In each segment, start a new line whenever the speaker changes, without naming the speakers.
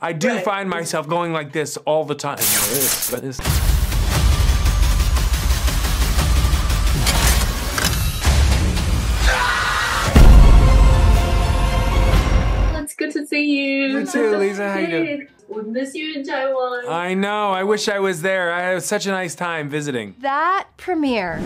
I do
Right.
find myself going like this all the time. But it's-
It's good to see you.
You too, Lisa. How you doing?
We miss you in Taiwan.
I know. I wish I was there. I had such a nice time visiting.
That premiere.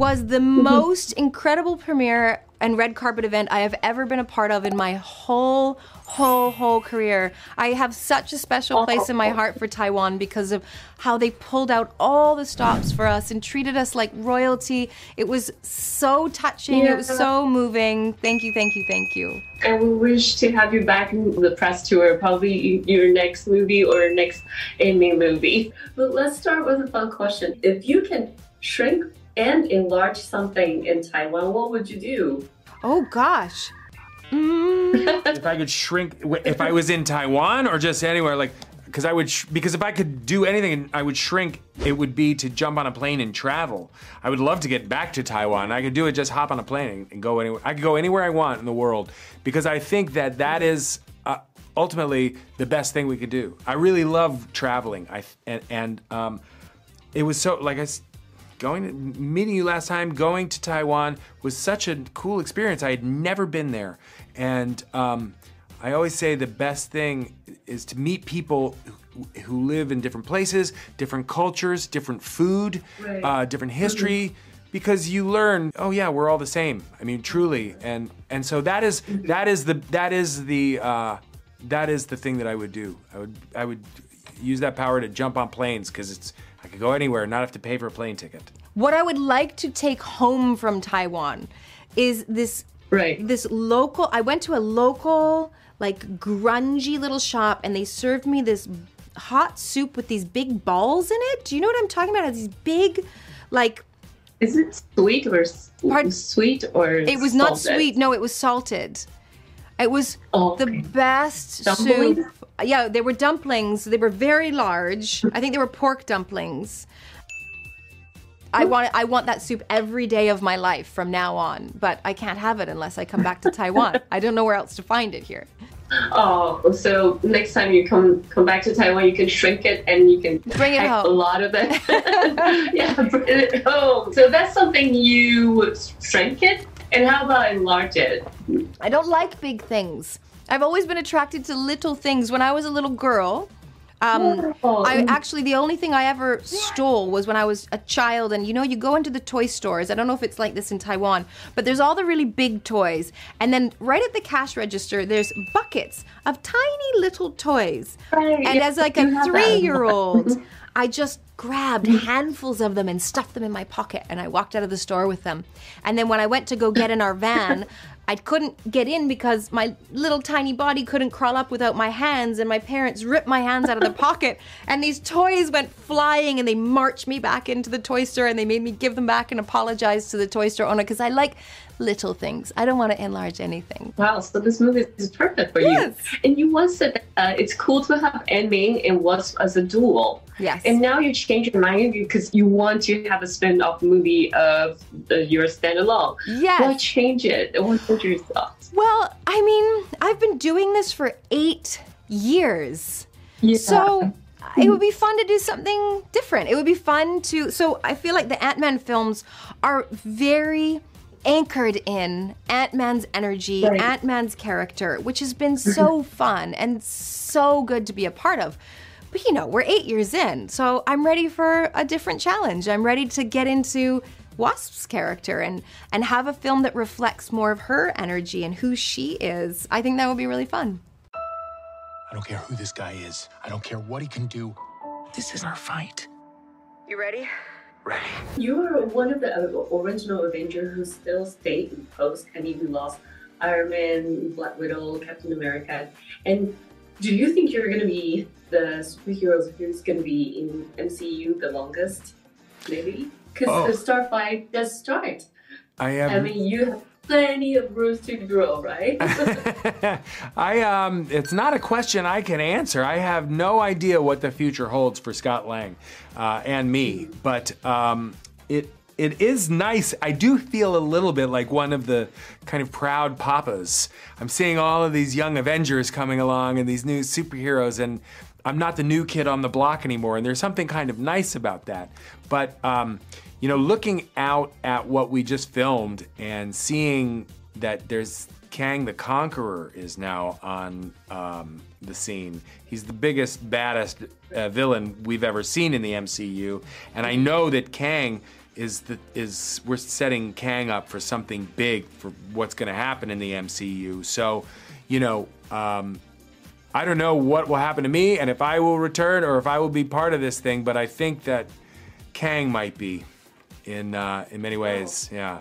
Was the mm-hmm. most incredible premiere and red carpet event I have ever been a part of in my whole, whole, whole career. I have such a special place in my heart for Taiwan because of how they pulled out all the stops for us and treated us like royalty. It was so touching. It was so moving. Thank you, thank you, thank you.
And we wish to have you back in the press tour, probably your next movie or next anime movie. But let's start with a fun question. If you can shrink and enlarge something in Taiwan, what would you do?
Oh gosh. Mm,
If I could shrink, if I was in Taiwan or just anywhere, like, because I would, sh- because if I could do anything, I would shrink. It would be to jump on a plane and travel. I would love to get back to Taiwan. I could do it, just hop on a plane and go anywhere. I could go anywhere I want in the world because I think that that is uh, ultimately the best thing we could do. I really love traveling. I and, and um, it was so like I. Going meeting you last time, going to Taiwan was such a cool experience. I had never been there, and um, I always say the best thing is to meet people who, who live in different places, different cultures, different food,
Right.
uh, different history, because you learn. Oh yeah, we're all the same. I mean, truly, and and so that is that is the that is the uh, that is the thing that I would do. I would I would use that power to jump on planes because it's I could go anywhere, and not have to pay for a plane ticket.
what I would like to take home from Taiwan is this
Right.
this local I went to a local like grungy little shop and they served me this hot soup with these big balls in it. Do you know what I'm talking about? It has these big like
Is it sweet or
Pardon?
sweet or
it was not sweet. No, it was salted. It was
Oh,
the
okay.
best
Dumplings?
soup. Yeah, they were dumplings. They were very large. I think they were pork dumplings. I want I want that soup every day of my life from now on, but I can't have it unless I come back to Taiwan. I don't know where else to find it here.
Oh, so next time you come come back to Taiwan, you can shrink it and you can
Bring it home.
a lot of it. yeah, bring it home. So that's something you would shrink it. And how about enlarge it?
I don't like big things. I've always been attracted to little things. When I was a little girl, um, I actually the only thing I ever stole was when I was a child, and you know, you go into the toy stores. I don't know if it's like this in Taiwan, but there's all the really big toys, and then right at the cash register, there's buckets of tiny little toys.
Right,
And
yeah,
as like a three-year-old, I just grabbed mm. handfuls of them and stuffed them in my pocket, and I walked out of the store with them. And then when I went to go get in our van. I couldn't get in because my little tiny body couldn't crawl up without my hands, and my parents ripped my hands out of the pocket, and these toys went flying, and they marched me back into the toy store, and they made me give them back and apologize to the toy store owner because I like little things. I don't want to enlarge anything.
Wow, so this movie is perfect for
Yes.
you. And you once said that, uh, it's cool to have anime and was as a duel.
Yes.
And now you change your mind because you want to have a spin-off movie of uh, your standalone.
Yes.
Why change it? What were your thoughts?
Well, I mean, I've been doing this for eight years.
Yeah.
So it would be fun to do something different. It would be fun to. So I feel like the Ant Man films are very anchored in Ant Man's energy,
Right.
Ant Man's character, which has been so fun and so good to be a part of. But you know, we're eight years in, so I'm ready for a different challenge. I'm ready to get into Wasp's character and and have a film that reflects more of her energy and who she is. I think that would be really fun.
I don't care who this guy is. I don't care what he can do. This is our fight.
You ready?
You are one of the original Avengers who still stayed in post and even lost Iron Man, Black Widow, Captain America. And do you think you're going to be the superheroes who's going to be in MCU the longest? Maybe? Because
Oh.
the Starfight does start.
I am.
I mean, you have plenty of rooms to grow, right?
I um, it's not a question I can answer. I have no idea what the future holds for Scott Lang uh, and me, but um, it it is nice. I do feel a little bit like one of the kind of proud papas. I'm seeing all of these young Avengers coming along and these new superheroes, and I'm not the new kid on the block anymore. And there's something kind of nice about that. But um, you know, looking out at what we just filmed and seeing that there's Kang the Conqueror is now on um, the scene. He's the biggest, baddest uh, villain we've ever seen in the MCU, and I know that Kang is is we're setting Kang up for something big for what's going to happen in the MCU. So, you know, um, I don't know what will happen to me and if I will return or if I will be part of this thing, but I think that Kang might be in uh, in many ways. Yeah.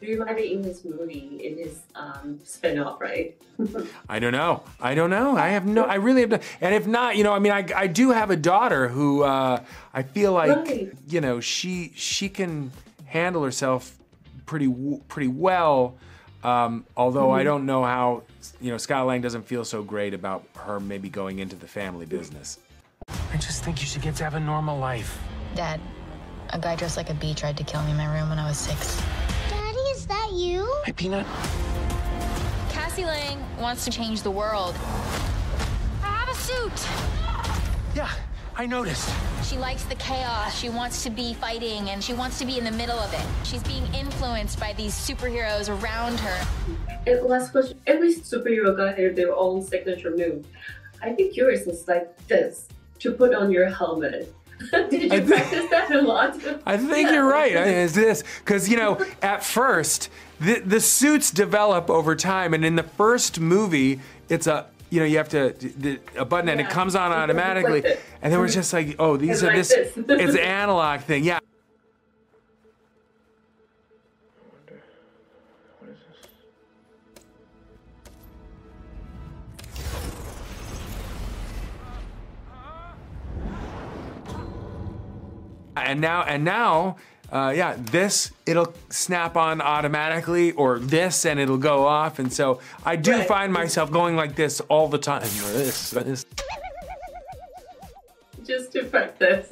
Do You might be in this movie, in his um, spin-off, right?
I don't know. I don't know. I have no. I really have no. And if not, you know, I mean, I, I do have a daughter who uh, I feel like
Right.
you know she she can handle herself pretty pretty well. Um, although I don't know how you know Scott Lang doesn't feel so great about her maybe going into the family business.
I just think you should get to have a normal life.
Dad, a guy dressed like a bee tried to kill me in my room when I was six.
Daddy, is that you?
Hi, Peanut.
Cassie Lang wants to change the world. I have a suit.
Yeah, I noticed.
She likes the chaos. She wants to be fighting and she wants to be in the middle of it. She's being influenced by these superheroes around her.
And last question: Every superhero got their, their own signature move. I'd be curious. It's like this to put on your helmet. Did you
I thi-
practice that a lot?
I think
Yeah.
you're right. I- Is this because you know at first the the suits develop over time, and in the first movie it's a you know you have to the, a button and it comes on
You have to
automatically, and then we're just like oh these
It's
are
like
this
this.
it's an analog thing yeah. and now and now uh, yeah this it'll snap on automatically or this and it'll go off and so i do
Right.
find myself going like this all the time this, this.
Just to practice.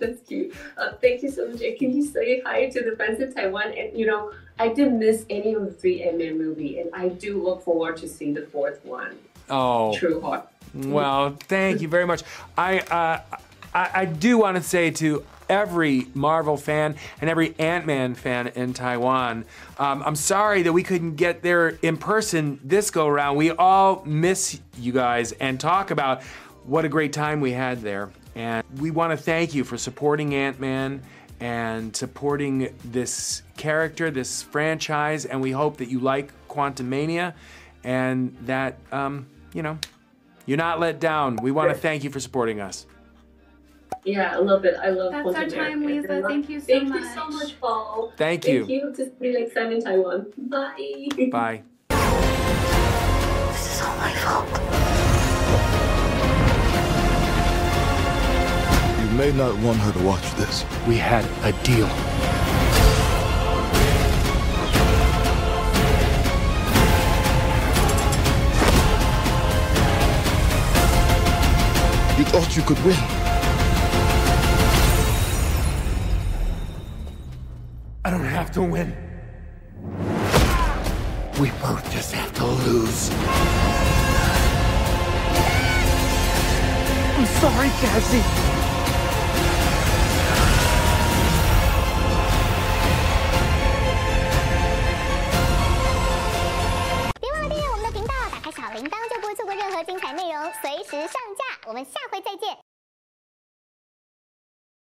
That's cute. Uh, thank you so much. Can you say hi to the fans in Taiwan? And you know, I didn't miss any of the three Ant-Man movie, and I do look forward to seeing the fourth one.
oh
True Heart.
well thank you very much i uh, I, I do want to say to every Marvel fan and every Ant Man fan in Taiwan. Um, I'm sorry that we couldn't get there in person this go around. We all miss you guys and talk about what a great time we had there. And we want to thank you for supporting Ant Man and supporting this character, this franchise. And we hope that you like Quantumania and that, um, you know, you're not let down. We want to thank you for supporting us.
Yeah, I love it. I love
That's our
Quantum
time,
America.
Lisa. Thank you so much.
Thank you so
much.
much, Paul.
Thank
Thank
you.
you. Just be like sun in Taiwan. Bye.
Bye.
This is all my fault.
You may not want her to watch this.
We had a deal.
You thought you could win.
Have to win. We both just have to lose. I'm sorry, Cassie.